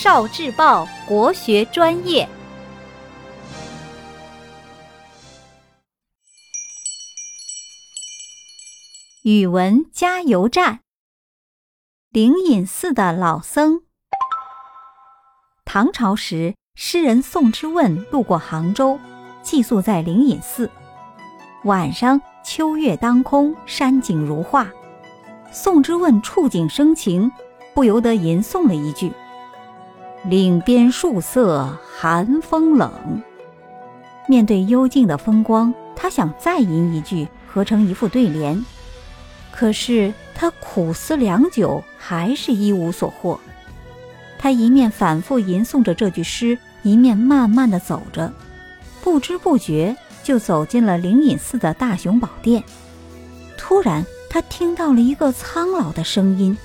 少智报国学专业。语文加油站。灵隐寺的老僧。唐朝时，诗人宋之问路过杭州，寄宿在灵隐寺。晚上，秋月当空，山景如画。宋之问触景生情，不由得吟诵了一句：“岭边树色寒风冷。”面对幽静的风光，他想再吟一句，合成一副对联。可是他苦思良久，还是一无所获。他一面反复吟诵着这句诗，一面慢慢的走着，不知不觉就走进了灵隐寺的大雄宝殿。突然，他听到了一个苍老的声音：“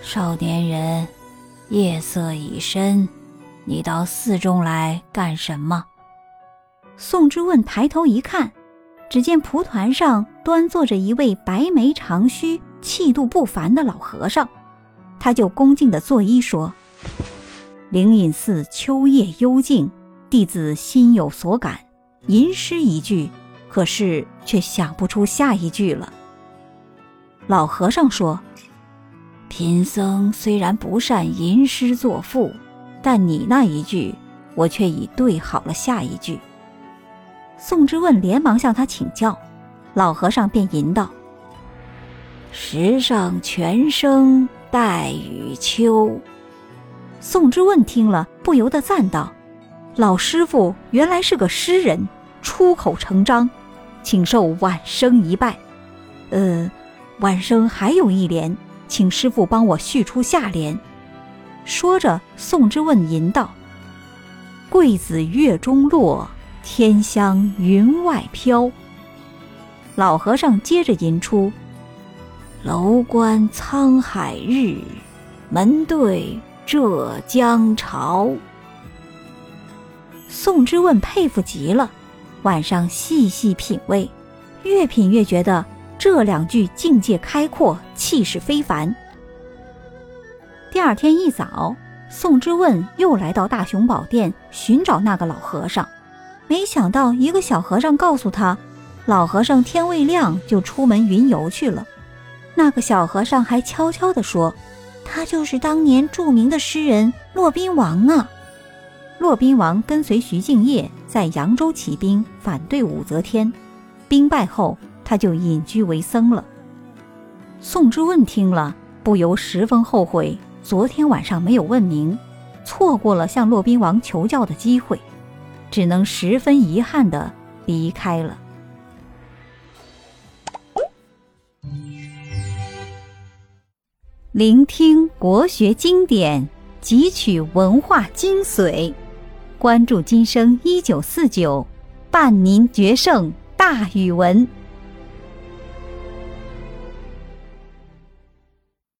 少年人，夜色已深，你到寺中来干什么？”宋之问抬头一看，只见蒲团上端坐着一位白眉长须、气度不凡的老和尚，他就恭敬地作揖说。灵隐寺秋夜幽静，弟子心有所感，吟诗一句，可是却想不出下一句了。老和尚说：“贫僧虽然不善吟诗作赋，但你那一句，我却已对好了下一句。”宋之问连忙向他请教，老和尚便吟道：“石上泉声带雨秋。”宋之问听了，不由得赞道：“老师傅原来是个诗人，出口成章，请受晚生一拜。呃，晚生还有一联，请师傅帮我续出下联。”说着，宋之问吟道：“桂子月中落，天香云外飘。”老和尚接着吟出：“楼观沧海日，门对。”浙江潮，宋之问佩服极了。晚上细细品味，越品越觉得这两句境界开阔，气势非凡。第二天一早，宋之问又来到大雄宝殿寻找那个老和尚，没想到一个小和尚告诉他，老和尚天未亮就出门云游去了。那个小和尚还悄悄地说。他就是当年著名的诗人骆宾王啊！骆宾王跟随徐敬业在扬州起兵，反对武则天。兵败后，他就隐居为僧了。宋之问听了，不由十分后悔，昨天晚上没有问明，错过了向骆宾王求教的机会，只能十分遗憾地离开了。聆听国学经典，汲取文化精髓，关注今生一九四九，伴您决胜大语文。